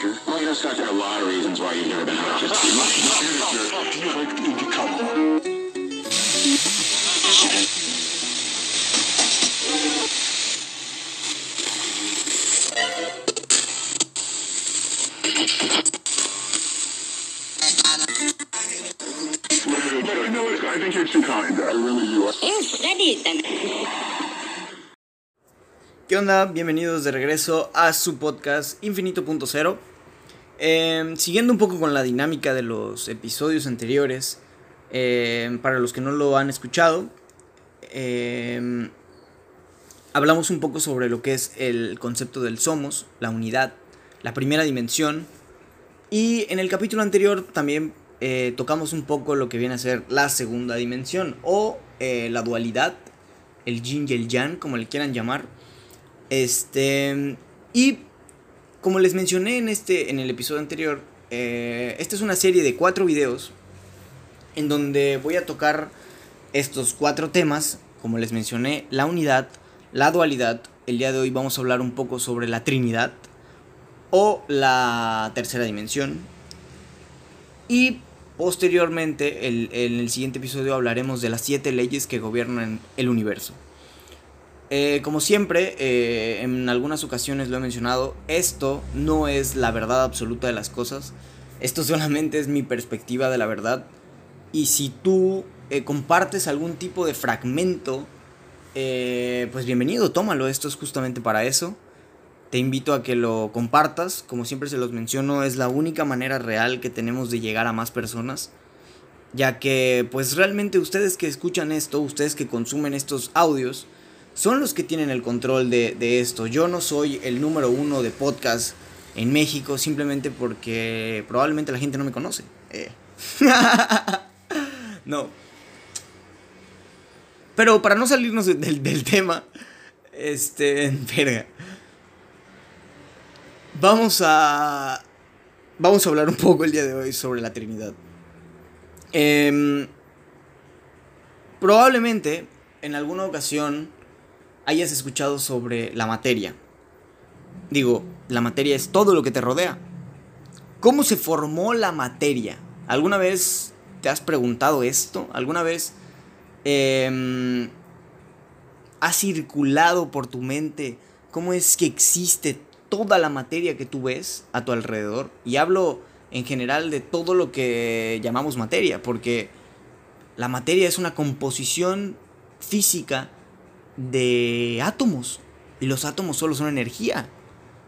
Well, you know, a lot of reasons why you've never been. ¿Qué onda? Bienvenidos de regreso a su podcast Infinito.0. Eh, siguiendo un poco con la dinámica de los episodios anteriores, eh, para los que no lo han escuchado, eh, hablamos un poco sobre lo que es el concepto del somos, la unidad, la primera dimensión. Y en el capítulo anterior también eh, tocamos un poco lo que viene a ser la segunda dimensión o eh, la dualidad, el yin y el yang, como le quieran llamar. Este. Y como les mencioné en, este, en el episodio anterior, eh, esta es una serie de cuatro videos en donde voy a tocar estos cuatro temas. Como les mencioné, la unidad, la dualidad. El día de hoy vamos a hablar un poco sobre la Trinidad o la tercera dimensión. Y posteriormente, el- en el siguiente episodio hablaremos de las siete leyes que gobiernan el universo. Eh, como siempre, eh, en algunas ocasiones lo he mencionado, esto no es la verdad absoluta de las cosas. Esto solamente es mi perspectiva de la verdad. Y si tú eh, compartes algún tipo de fragmento, pues bienvenido, tómalo. Esto es justamente para eso. Te invito a que lo compartas. Como siempre se los menciono, es la única manera real que tenemos de llegar a más personas. Ya que, pues realmente ustedes que escuchan esto, ustedes que consumen estos audios, son los que tienen el control de, de esto. Yo no soy el número uno de podcast en México simplemente porque probablemente la gente no me conoce. Eh. no. Pero para no salirnos de- del, del tema, este, verga. Vamos a. Vamos a hablar un poco el día de hoy sobre la Trinidad. Em, probablemente en alguna ocasión hayas escuchado sobre la materia. Digo, la materia es todo lo que te rodea. ¿Cómo se formó la materia? ¿Alguna vez te has preguntado esto? ¿Alguna vez em, ha circulado por tu mente cómo es que existe toda la materia que tú ves a tu alrededor? Y hablo en general de todo lo que llamamos materia, porque la materia es una composición física de átomos. Y los átomos solo son energía.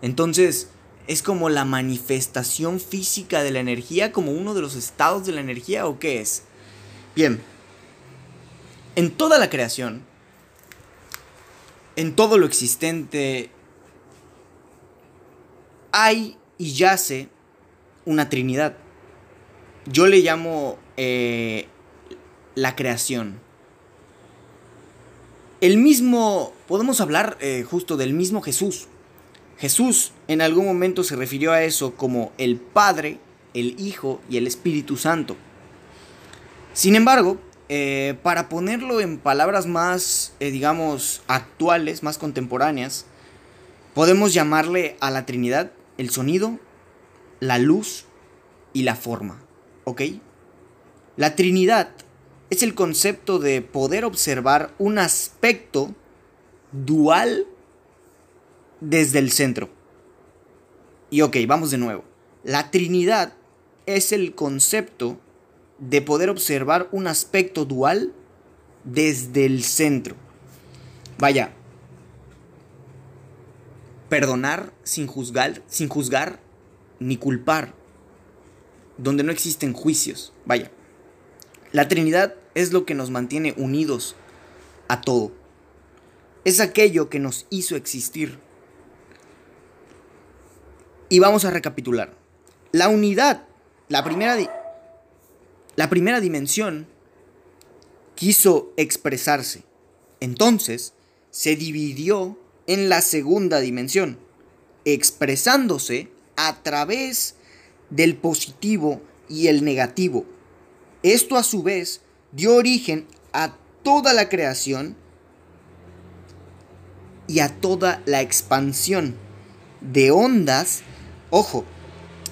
Entonces, es como la manifestación física de la energía, como uno de los estados de la energía, ¿o qué es? Bien. En toda la creación, en todo lo existente, hay y yace una trinidad. Yo le llamo eh, la creación. El mismo, podemos hablar eh, justo del mismo Jesús. Jesús en algún momento se refirió a eso como el Padre, el Hijo y el Espíritu Santo. Sin embargo, eh, para ponerlo en palabras más, eh, digamos, actuales, más contemporáneas, podemos llamarle a la Trinidad el sonido, la luz y la forma. ¿Ok? La Trinidad es el concepto de poder observar un aspecto dual desde el centro. Y ok, vamos de nuevo. La Trinidad es el concepto de poder observar un aspecto dual desde el centro. Vaya, perdonar sin juzgar, sin juzgar ni culpar, donde no existen juicios. Vaya, la Trinidad es lo que nos mantiene unidos a todo. Es aquello que nos hizo existir. Y vamos a recapitular. La unidad, la primera, la primera dimensión, quiso expresarse. Entonces, se dividió en la segunda dimensión, expresándose a través del positivo y el negativo. Esto a su vez dio origen a toda la creación y a toda la expansión de ondas, ojo,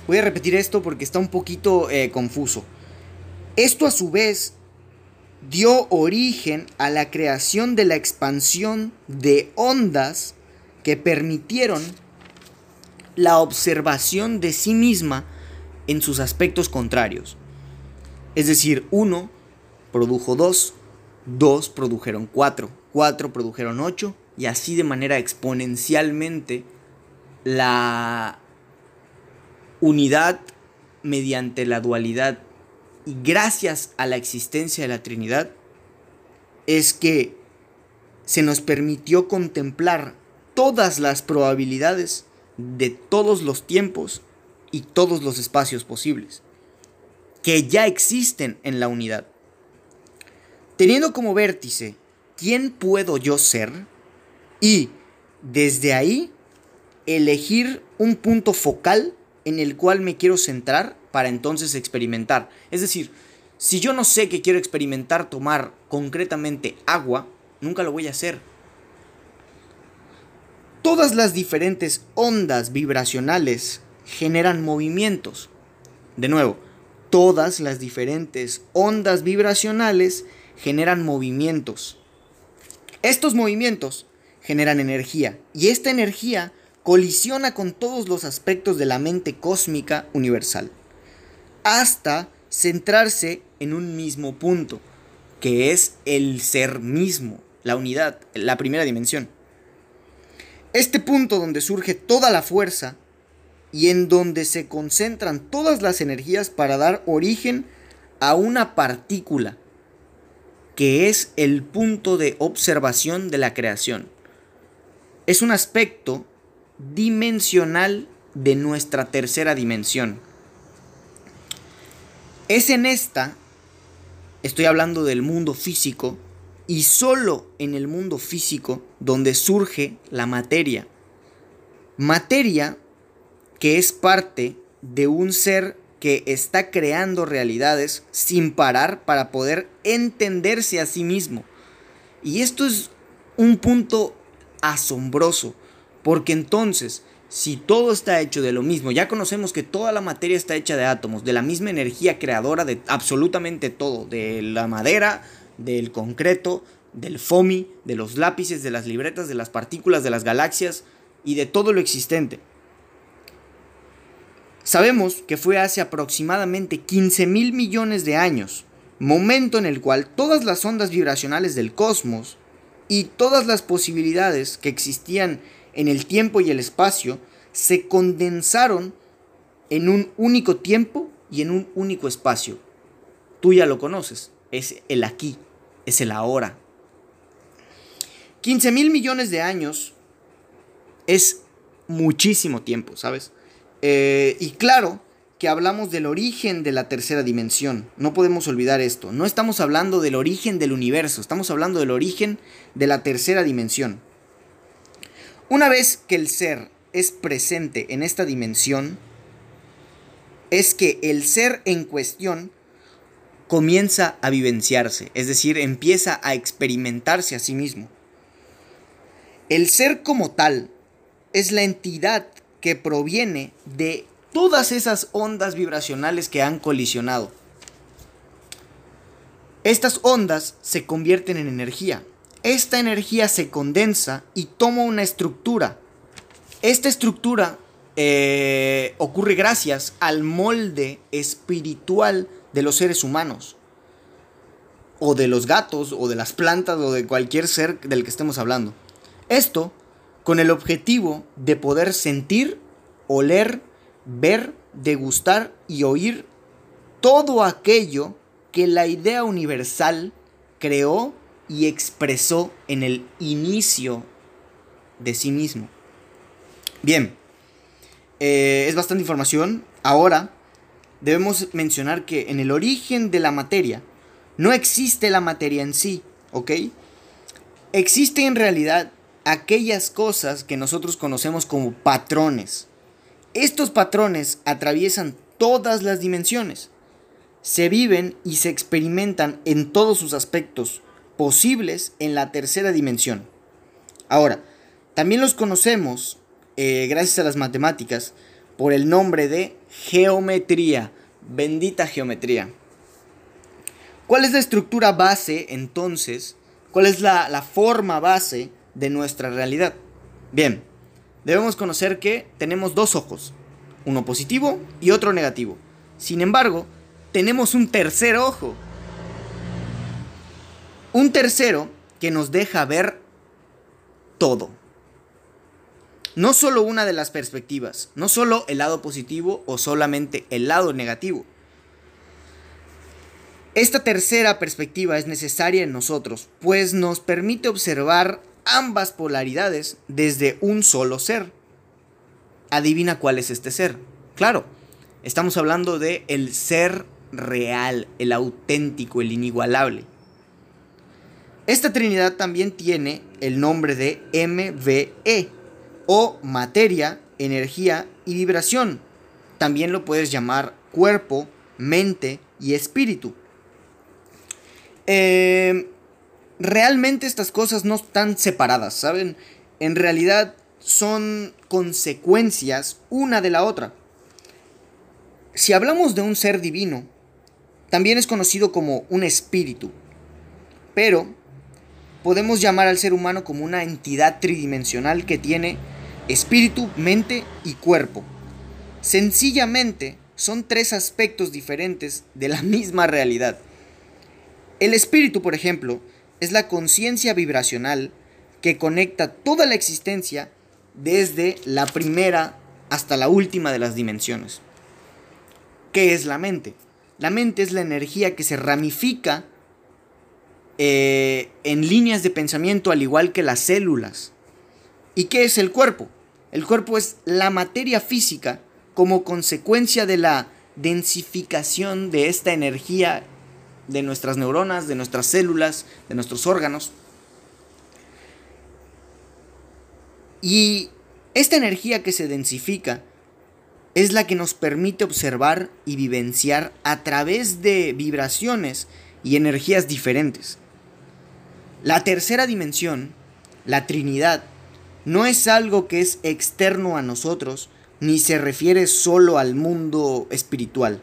Voy a repetir esto porque está un poquito eh, confuso. Esto a su vez dio origen a la creación de la expansión de ondas que permitieron la observación de sí misma en sus aspectos contrarios. Es decir, uno produjo dos, dos produjeron cuatro, cuatro produjeron ocho, y así de manera exponencialmente la unidad mediante la dualidad y gracias a la existencia de la Trinidad es que se nos permitió contemplar todas las probabilidades de todos los tiempos y todos los espacios posibles, que ya existen en la unidad. Teniendo como vértice quién puedo yo ser y desde ahí elegir un punto focal en el cual me quiero centrar para entonces experimentar. Es decir, si yo no sé que quiero experimentar tomar concretamente agua, nunca lo voy a hacer. Todas las diferentes ondas vibracionales generan movimientos. De nuevo, todas las diferentes ondas vibracionales generan movimientos. Estos movimientos generan energía y esta energía colisiona con todos los aspectos de la mente cósmica universal, hasta centrarse en un mismo punto, que es el ser mismo, la unidad, la primera dimensión. Este punto donde surge toda la fuerza y en donde se concentran todas las energías para dar origen a una partícula, que es el punto de observación de la creación. Es un aspecto dimensional de nuestra tercera dimensión. Es en esta, estoy hablando del mundo físico, y solo en el mundo físico donde surge la materia. Materia que es parte de un ser que está creando realidades sin parar para poder entenderse a sí mismo. Y esto es un punto asombroso porque entonces, si todo está hecho de lo mismo, ya conocemos que toda la materia está hecha de átomos, de la misma energía creadora de absolutamente todo, de la madera, del concreto, del FOMI, de los lápices, de las libretas, de las partículas, de las galaxias y de todo lo existente. Sabemos que fue hace aproximadamente 15 mil millones de años, momento en el cual todas las ondas vibracionales del cosmos y todas las posibilidades que existían en el tiempo y el espacio se condensaron en un único tiempo y en un único espacio. Tú ya lo conoces, es el aquí, es el ahora. 15 mil millones de años es muchísimo tiempo, ¿sabes? Eh, y claro que hablamos del origen de la tercera dimensión, no podemos olvidar esto, no estamos hablando del origen del universo, estamos hablando del origen de la tercera dimensión. Una vez que el ser es presente en esta dimensión, es que el ser en cuestión comienza a vivenciarse, es decir, empieza a experimentarse a sí mismo. El ser como tal es la entidad que proviene de todas esas ondas vibracionales que han colisionado. Estas ondas se convierten en energía, esta energía se condensa y toma una estructura. Esta estructura eh, ocurre gracias al molde espiritual de los seres humanos, o de los gatos, o de las plantas, o de cualquier ser del que estemos hablando. Esto con el objetivo de poder sentir, oler, ver, degustar y oír todo aquello que la idea universal creó y expresó en el inicio de sí mismo. Bien, eh, es bastante información. Ahora debemos mencionar que en el origen de la materia no existe la materia en sí, ¿ok? Existen en realidad aquellas cosas que nosotros conocemos como patrones. Estos patrones atraviesan todas las dimensiones. Se viven y se experimentan en todos sus aspectos, posibles en la tercera dimensión. Ahora, también los conocemos, eh, gracias a las matemáticas, por el nombre de geometría. Bendita geometría. ¿Cuál es la estructura base entonces? ¿Cuál es la, la forma base de nuestra realidad? Bien, debemos conocer que tenemos dos ojos, uno positivo y otro negativo. Sin embargo, tenemos un tercer ojo. Un tercero que nos deja ver todo. No solo una de las perspectivas, no solo el lado positivo o solamente el lado negativo. Esta tercera perspectiva es necesaria en nosotros, pues nos permite observar ambas polaridades desde un solo ser. Adivina cuál es este ser. Claro, estamos hablando de el ser real, el auténtico, el inigualable. Esta Trinidad también tiene el nombre de MVE o materia, energía y vibración. También lo puedes llamar cuerpo, mente y espíritu. Eh, realmente estas cosas no están separadas, ¿saben? En realidad son consecuencias una de la otra. Si hablamos de un ser divino, también es conocido como un espíritu, pero podemos llamar al ser humano como una entidad tridimensional que tiene espíritu, mente y cuerpo. Sencillamente son tres aspectos diferentes de la misma realidad. El espíritu, por ejemplo, es la conciencia vibracional que conecta toda la existencia desde la primera hasta la última de las dimensiones. ¿Qué es la mente? La mente es la energía que se ramifica eh, en líneas de pensamiento al igual que las células. ¿Y qué es el cuerpo? El cuerpo es la materia física como consecuencia de la densificación de esta energía de nuestras neuronas, de nuestras células, de nuestros órganos. Y esta energía que se densifica es la que nos permite observar y vivenciar a través de vibraciones y energías diferentes. La tercera dimensión, la Trinidad, no es algo que es externo a nosotros, ni se refiere solo al mundo espiritual.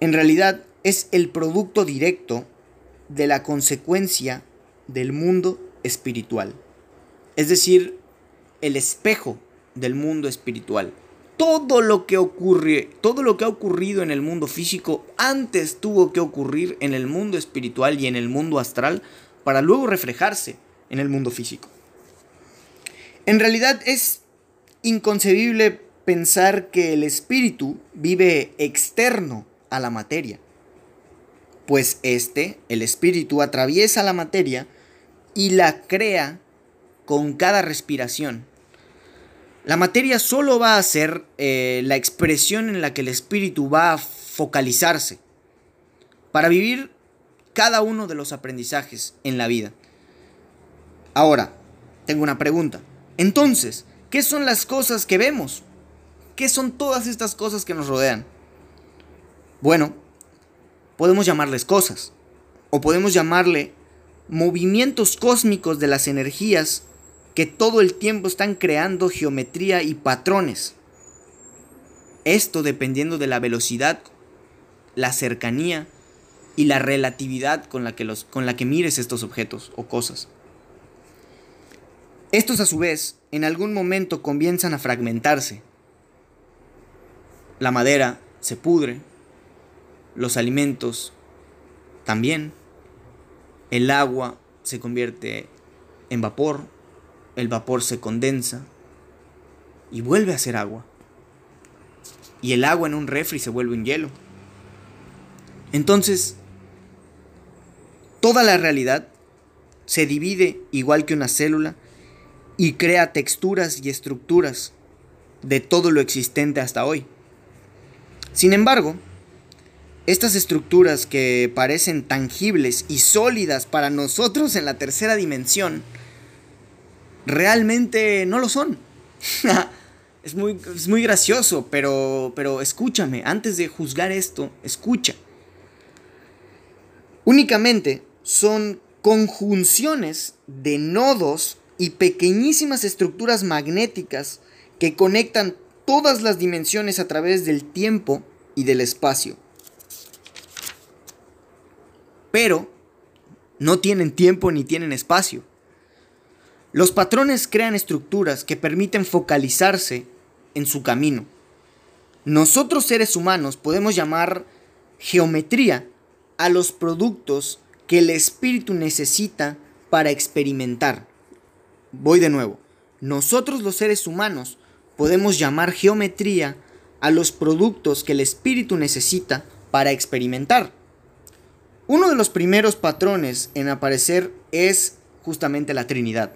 En realidad es el producto directo de la consecuencia del mundo espiritual. Es decir, el espejo del mundo espiritual. Todo lo que ocurre, todo lo que ha ocurrido en el mundo físico antes tuvo que ocurrir en el mundo espiritual y en el mundo astral para luego reflejarse en el mundo físico. En realidad es inconcebible pensar que el espíritu vive externo a la materia, pues este, el espíritu, atraviesa la materia y la crea con cada respiración. La materia solo va a ser eh, la expresión en la que el espíritu va a focalizarse para vivir cada uno de los aprendizajes en la vida. Ahora, tengo una pregunta. Entonces, ¿qué son las cosas que vemos? ¿Qué son todas estas cosas que nos rodean? Bueno, podemos llamarles cosas, o podemos llamarle movimientos cósmicos de las energías que todo el tiempo están creando geometría y patrones. Esto dependiendo de la velocidad, la cercanía y la relatividad con la que, los, con la que mires estos objetos o cosas. Estos a su vez en algún momento comienzan a fragmentarse. La madera se pudre, los alimentos también, el agua se convierte en vapor, el vapor se condensa y vuelve a ser agua. Y el agua en un refri se vuelve un hielo. Entonces, toda la realidad se divide igual que una célula y crea texturas y estructuras de todo lo existente hasta hoy. Sin embargo, estas estructuras que parecen tangibles y sólidas para nosotros en la tercera dimensión, realmente no lo son. es, muy, es muy gracioso, pero, pero escúchame, antes de juzgar esto, escucha. Únicamente son conjunciones de nodos y pequeñísimas estructuras magnéticas que conectan todas las dimensiones a través del tiempo y del espacio. Pero no tienen tiempo ni tienen espacio. Los patrones crean estructuras que permiten focalizarse en su camino. Nosotros seres humanos podemos llamar geometría a los productos que el espíritu necesita para experimentar. Voy de nuevo. Nosotros los seres humanos podemos llamar geometría a los productos que el espíritu necesita para experimentar. Uno de los primeros patrones en aparecer es justamente la Trinidad.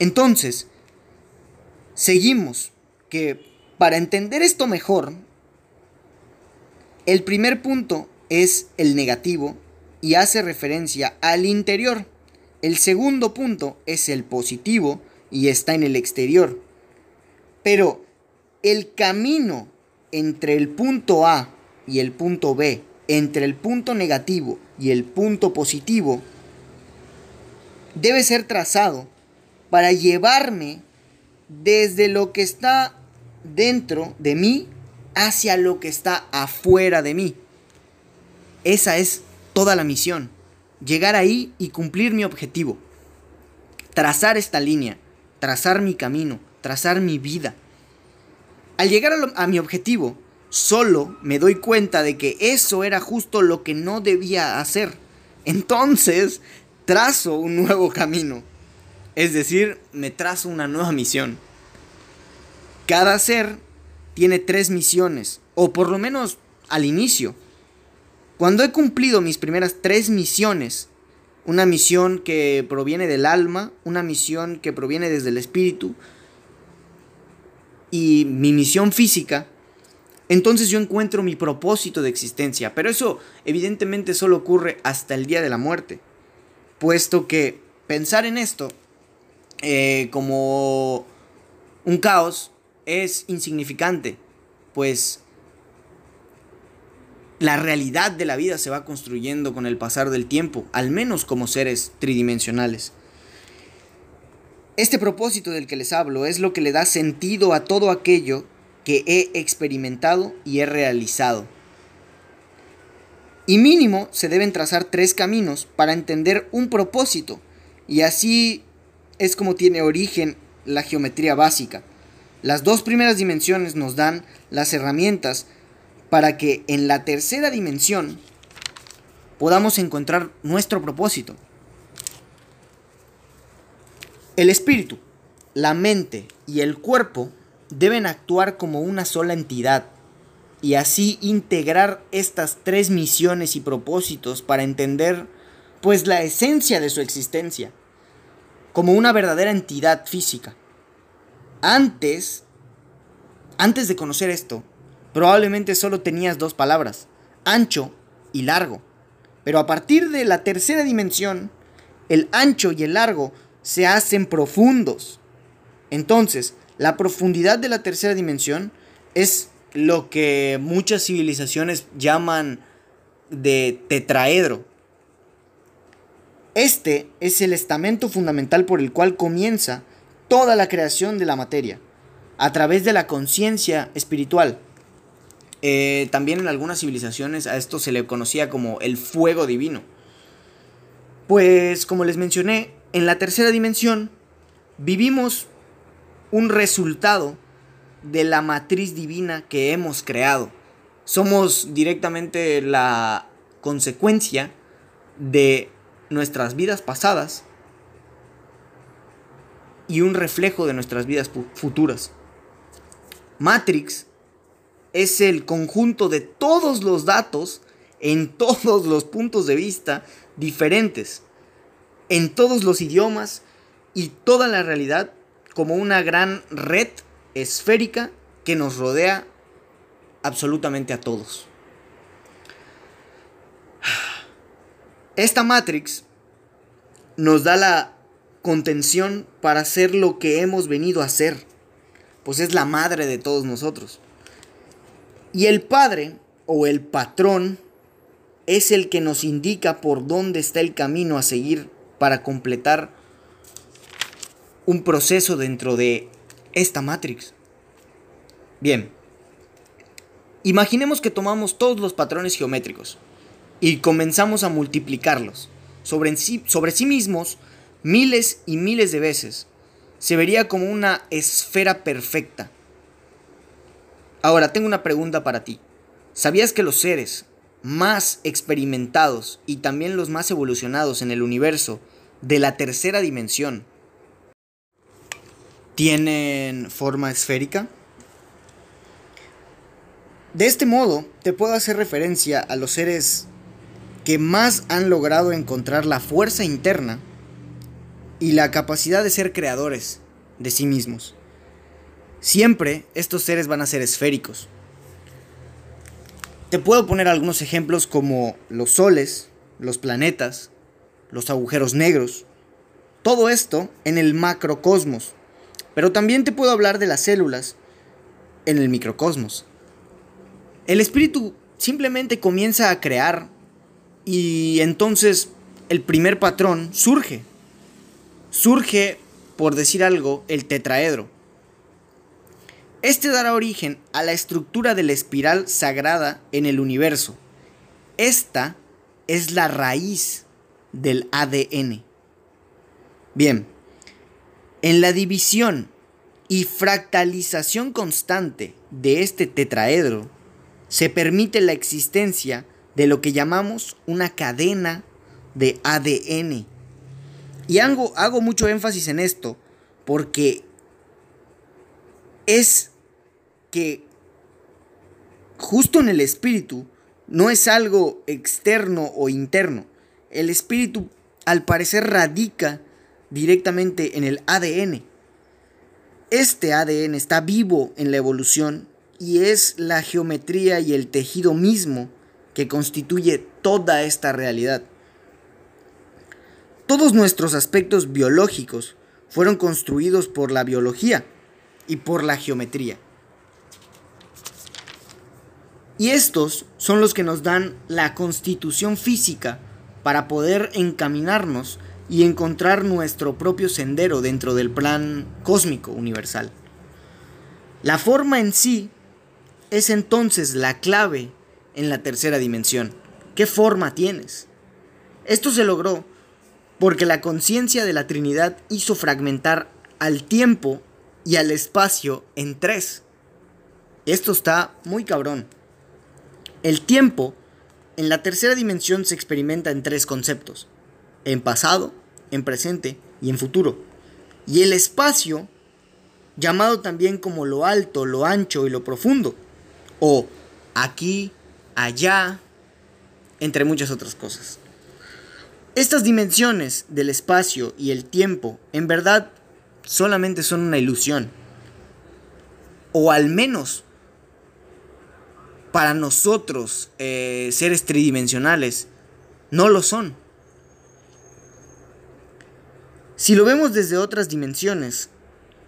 Entonces, seguimos que para entender esto mejor, el primer punto es el negativo y hace referencia al interior. El segundo punto es el positivo y está en el exterior. Pero el camino entre el punto A y el punto B, entre el punto negativo y el punto positivo, debe ser trazado para llevarme desde lo que está dentro de mí hacia lo que está afuera de mí. Esa es toda la misión. Llegar ahí y cumplir mi objetivo. Trazar esta línea, trazar mi camino, trazar mi vida. Al llegar a, mi objetivo, solo me doy cuenta de que eso era justo lo que no debía hacer. Entonces, trazo un nuevo camino. Es decir, me trazo una nueva misión. Cada ser tiene tres misiones, o por lo menos al inicio. Cuando he cumplido mis primeras tres misiones, una misión que proviene del alma, una misión que proviene desde el espíritu y mi misión física, entonces yo encuentro mi propósito de existencia. Pero eso evidentemente solo ocurre hasta el día de la muerte, puesto que pensar en esto eh, como un caos es insignificante, pues la realidad de la vida se va construyendo con el pasar del tiempo, al menos como seres tridimensionales. Este propósito del que les hablo es lo que le da sentido a todo aquello que he experimentado y he realizado. Y mínimo se deben trazar tres caminos para entender un propósito, y así es como tiene origen la geometría básica. Las dos primeras dimensiones nos dan las herramientas para que en la tercera dimensión podamos encontrar nuestro propósito. El espíritu, la mente y el cuerpo deben actuar como una sola entidad y así integrar estas tres misiones y propósitos para entender pues la esencia de su existencia como una verdadera entidad física. Antes, antes de conocer esto, probablemente solo tenías dos palabras, ancho y largo. Pero a partir de la tercera dimensión, el ancho y el largo se hacen profundos. Entonces, la profundidad de la tercera dimensión es lo que muchas civilizaciones llaman de tetraedro. Este es el estamento fundamental por el cual comienza toda la creación de la materia, a través de la conciencia espiritual. Eh, también en algunas civilizaciones a esto se le conocía como el fuego divino. Pues como les mencioné, en la tercera dimensión vivimos un resultado de la matriz divina que hemos creado. Somos directamente la consecuencia de nuestras vidas pasadas y un reflejo de nuestras vidas futuras. Matrix es el conjunto de todos los datos en todos los puntos de vista diferentes, en todos los idiomas y toda la realidad como una gran red esférica que nos rodea absolutamente a todos. Esta Matrix nos da la contención para hacer lo que hemos venido a hacer, pues es la madre de todos nosotros. Y el Padre o el patrón es el que nos indica por dónde está el camino a seguir para completar un proceso dentro de esta Matrix. Bien. Imaginemos que tomamos todos los patrones geométricos y comenzamos a multiplicarlos sobre sí, sobre sí mismos miles y miles de veces. Se vería como una esfera perfecta. Ahora, tengo una pregunta para ti. ¿Sabías que los seres más experimentados y también los más evolucionados en el universo de la tercera dimensión tienen forma esférica? De este modo, te puedo hacer referencia a los seres que más han logrado encontrar la fuerza interna y la capacidad de ser creadores de sí mismos. Siempre estos seres van a ser esféricos. Te puedo poner algunos ejemplos como los soles, los planetas, los agujeros negros, todo esto en el macrocosmos. Pero también te puedo hablar de las células en el microcosmos. El espíritu simplemente comienza a crear y entonces el primer patrón surge. Surge, por decir algo, el tetraedro. Este dará origen a la estructura de la espiral sagrada en el universo. Esta es la raíz del ADN. Bien, en la división y fractalización constante de este tetraedro se permite la existencia de lo que llamamos una cadena de ADN. Y hago, hago mucho énfasis en esto porque es que justo en el espíritu no es algo externo o interno. El espíritu al parecer radica directamente en el ADN. Este ADN está vivo en la evolución y es la geometría y el tejido mismo que constituye toda esta realidad. Todos nuestros aspectos biológicos fueron construidos por la biología y por la geometría. Y estos son los que nos dan la constitución física para poder encaminarnos y encontrar nuestro propio sendero dentro del plan cósmico universal. La forma en sí es entonces la clave en la tercera dimensión. ¿Qué forma tienes? Esto se logró porque la conciencia de la Trinidad hizo fragmentar al tiempo y al espacio en tres. Esto está muy cabrón. El tiempo en la tercera dimensión se experimenta en tres conceptos. En pasado, en presente y en futuro. Y el espacio, llamado también como lo alto, lo ancho y lo profundo. O aquí, allá, entre muchas otras cosas. Estas dimensiones del espacio y el tiempo en verdad solamente son una ilusión. O al menos para nosotros, eh, seres tridimensionales, no lo son. Si lo vemos desde otras dimensiones,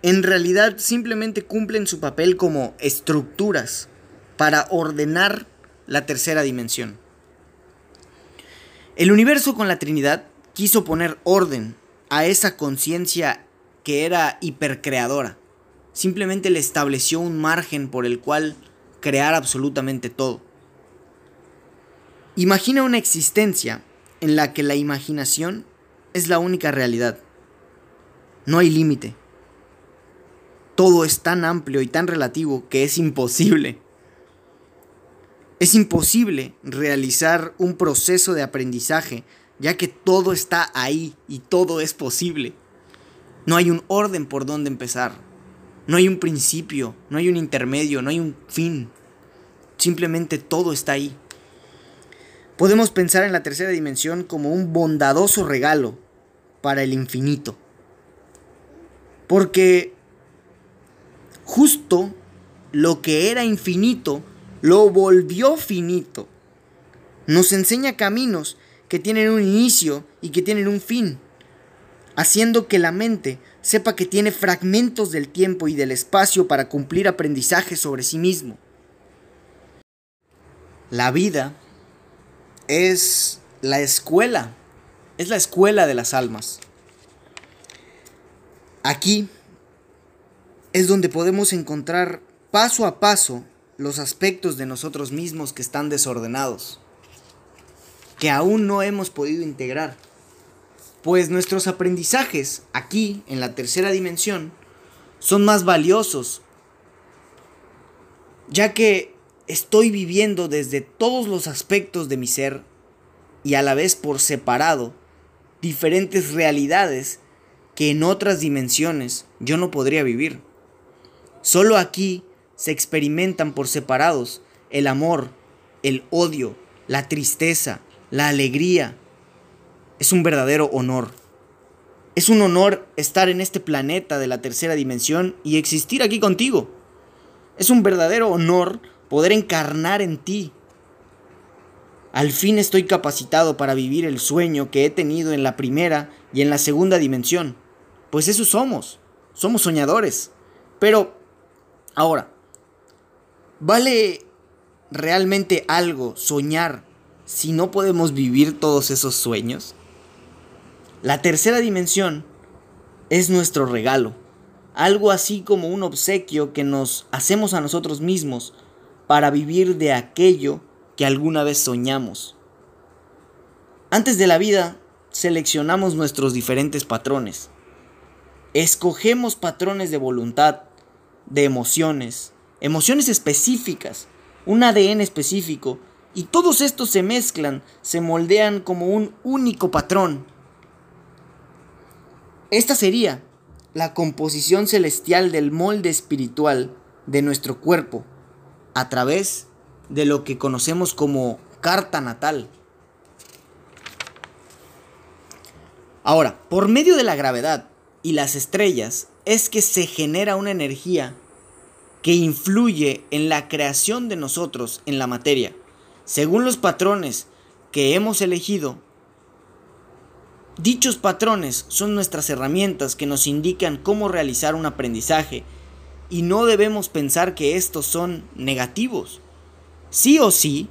en realidad simplemente cumplen su papel como estructuras para ordenar la tercera dimensión. El universo con la Trinidad quiso poner orden a esa conciencia que era hipercreadora. Simplemente le estableció un margen por el cual crear absolutamente todo. Imagina una existencia en la que la imaginación es la única realidad. No hay límite. Todo es tan amplio y tan relativo que es imposible. Es imposible realizar un proceso de aprendizaje ya que todo está ahí y todo es posible. No hay un orden por donde empezar. No hay un principio, no hay un intermedio, no hay un fin. Simplemente todo está ahí. Podemos pensar en la tercera dimensión como un bondadoso regalo para el infinito. Porque justo lo que era infinito lo volvió finito. Nos enseña caminos que tienen un inicio y que tienen un fin haciendo que la mente sepa que tiene fragmentos del tiempo y del espacio para cumplir aprendizaje sobre sí mismo. La vida es la escuela, es la escuela de las almas. Aquí es donde podemos encontrar paso a paso los aspectos de nosotros mismos que están desordenados, que aún no hemos podido integrar. Pues nuestros aprendizajes aquí, en la tercera dimensión, son más valiosos, ya que estoy viviendo desde todos los aspectos de mi ser y a la vez por separado diferentes realidades que en otras dimensiones yo no podría vivir. Solo aquí se experimentan por separados el amor, el odio, la tristeza, la alegría. Es un verdadero honor. Es un honor estar en este planeta de la tercera dimensión y existir aquí contigo. Es un verdadero honor poder encarnar en ti. Al fin estoy capacitado para vivir el sueño que he tenido en la primera y en la segunda dimensión. Pues eso somos. Somos soñadores. Pero, ahora, ¿vale realmente algo soñar si no podemos vivir todos esos sueños? La tercera dimensión es nuestro regalo, algo así como un obsequio que nos hacemos a nosotros mismos para vivir de aquello que alguna vez soñamos. Antes de la vida, seleccionamos nuestros diferentes patrones. Escogemos patrones de voluntad, de emociones, emociones específicas, un ADN específico, y todos estos se mezclan, se moldean como un único patrón esta sería la composición celestial del molde espiritual de nuestro cuerpo a través de lo que conocemos como carta natal. Ahora, por medio de la gravedad y las estrellas es que se genera una energía que influye en la creación de nosotros en la materia. Según los patrones que hemos elegido, Dichos patrones son nuestras herramientas que nos indican cómo realizar un aprendizaje y no debemos pensar que estos son negativos. Sí o sí,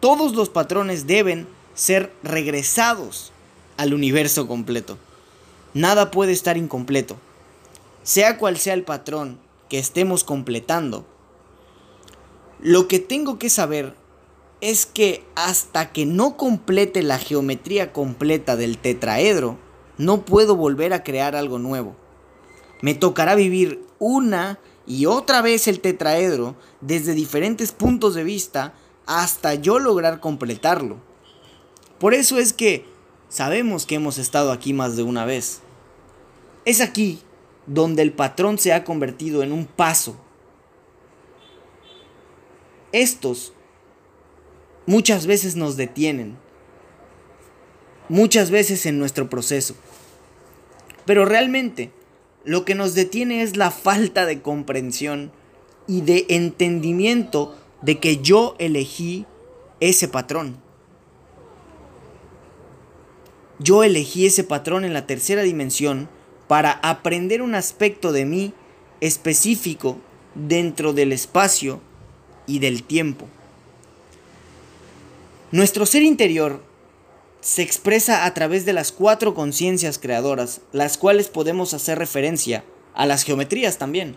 todos los patrones deben ser regresados al universo completo. Nada puede estar incompleto. Sea cual sea el patrón que estemos completando, lo que tengo que saber es que hasta que no complete la geometría completa del tetraedro, no puedo volver a crear algo nuevo. Me tocará vivir una y otra vez el tetraedro desde diferentes puntos de vista hasta yo lograr completarlo. Por eso es que sabemos que hemos estado aquí más de una vez. Es aquí donde el patrón se ha convertido en un paso. Estos muchas veces nos detienen, muchas veces en nuestro proceso. Pero realmente lo que nos detiene es la falta de comprensión y de entendimiento de que yo elegí ese patrón. Yo elegí ese patrón en la tercera dimensión para aprender un aspecto de mí específico dentro del espacio y del tiempo. Nuestro ser interior se expresa a través de las cuatro conciencias creadoras, las cuales podemos hacer referencia a las geometrías también.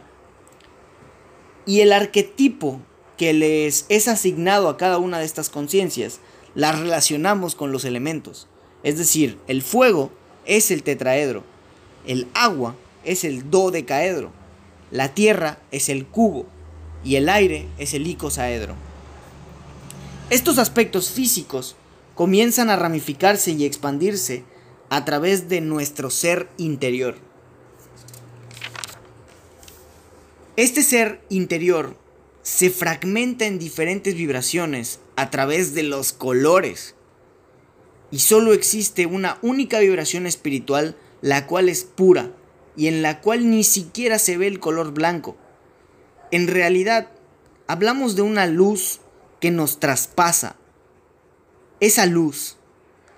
Y el arquetipo que les es asignado a cada una de estas conciencias, las relacionamos con los elementos. Es decir, el fuego es el tetraedro, el agua es el dodecaedro, la tierra es el cubo y el aire es el icosaedro. Estos aspectos físicos comienzan a ramificarse y expandirse a través de nuestro ser interior. Este ser interior se fragmenta en diferentes vibraciones a través de los colores. Y solo existe una única vibración espiritual, la cual es pura y en la cual ni siquiera se ve el color blanco. En realidad, hablamos de una luz que nos traspasa. Esa luz,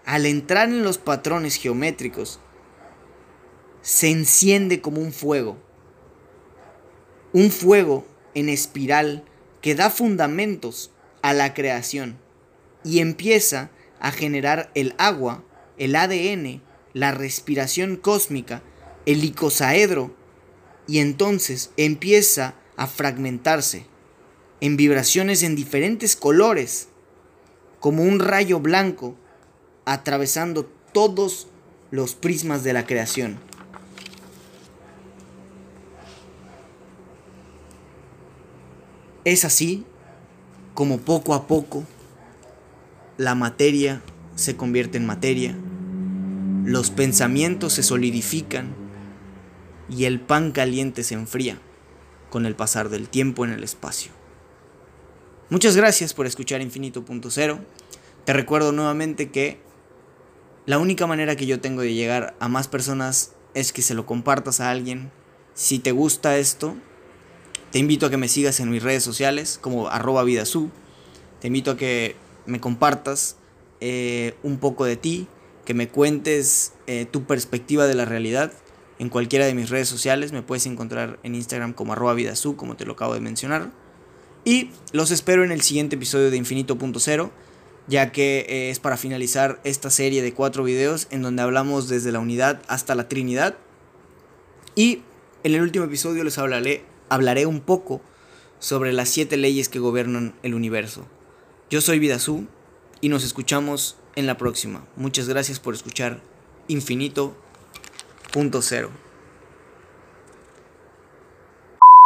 al entrar en los patrones geométricos, se enciende como un fuego. Un fuego en espiral que da fundamentos a la creación y empieza a generar el agua, el ADN, la respiración cósmica, el icosaedro, y entonces empieza a fragmentarse en vibraciones en diferentes colores, como un rayo blanco atravesando todos los prismas de la creación. Es así como poco a poco la materia se convierte en materia, los pensamientos se solidifican y el pan caliente se enfría con el pasar del tiempo en el espacio. Muchas gracias por escuchar Infinito.0. Te recuerdo nuevamente que la única manera que yo tengo de llegar a más personas es que se lo compartas a alguien. Si te gusta esto, te invito a que me sigas en mis redes sociales como arroba vidasu. Te invito a que me compartas eh, un poco de ti, que me cuentes eh, tu perspectiva de la realidad en cualquiera de mis redes sociales. Me puedes encontrar en Instagram como arroba como te lo acabo de mencionar. Y los espero en el siguiente episodio de Infinito.0, ya que eh, es para finalizar esta serie de cuatro videos en donde hablamos desde la unidad hasta la Trinidad. Y en el último episodio les hablaré hablaré un poco sobre las siete leyes que gobiernan el universo. Yo soy Vidazú y nos escuchamos en la próxima. Muchas gracias por escuchar Infinito.0.